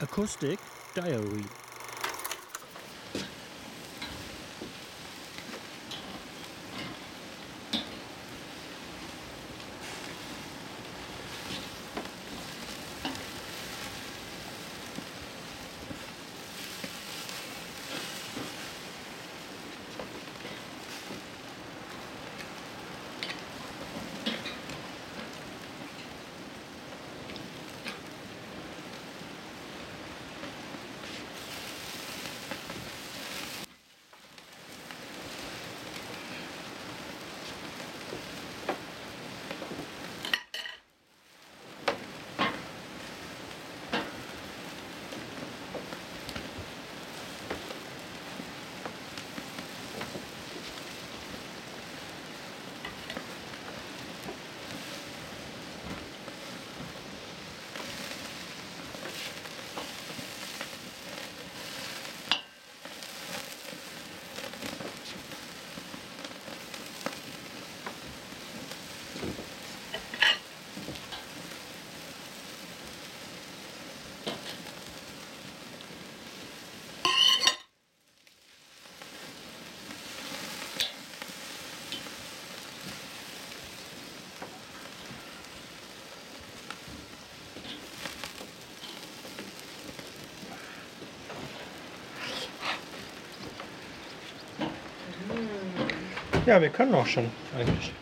Acoustic Diary Ja, wir können auch schon eigentlich.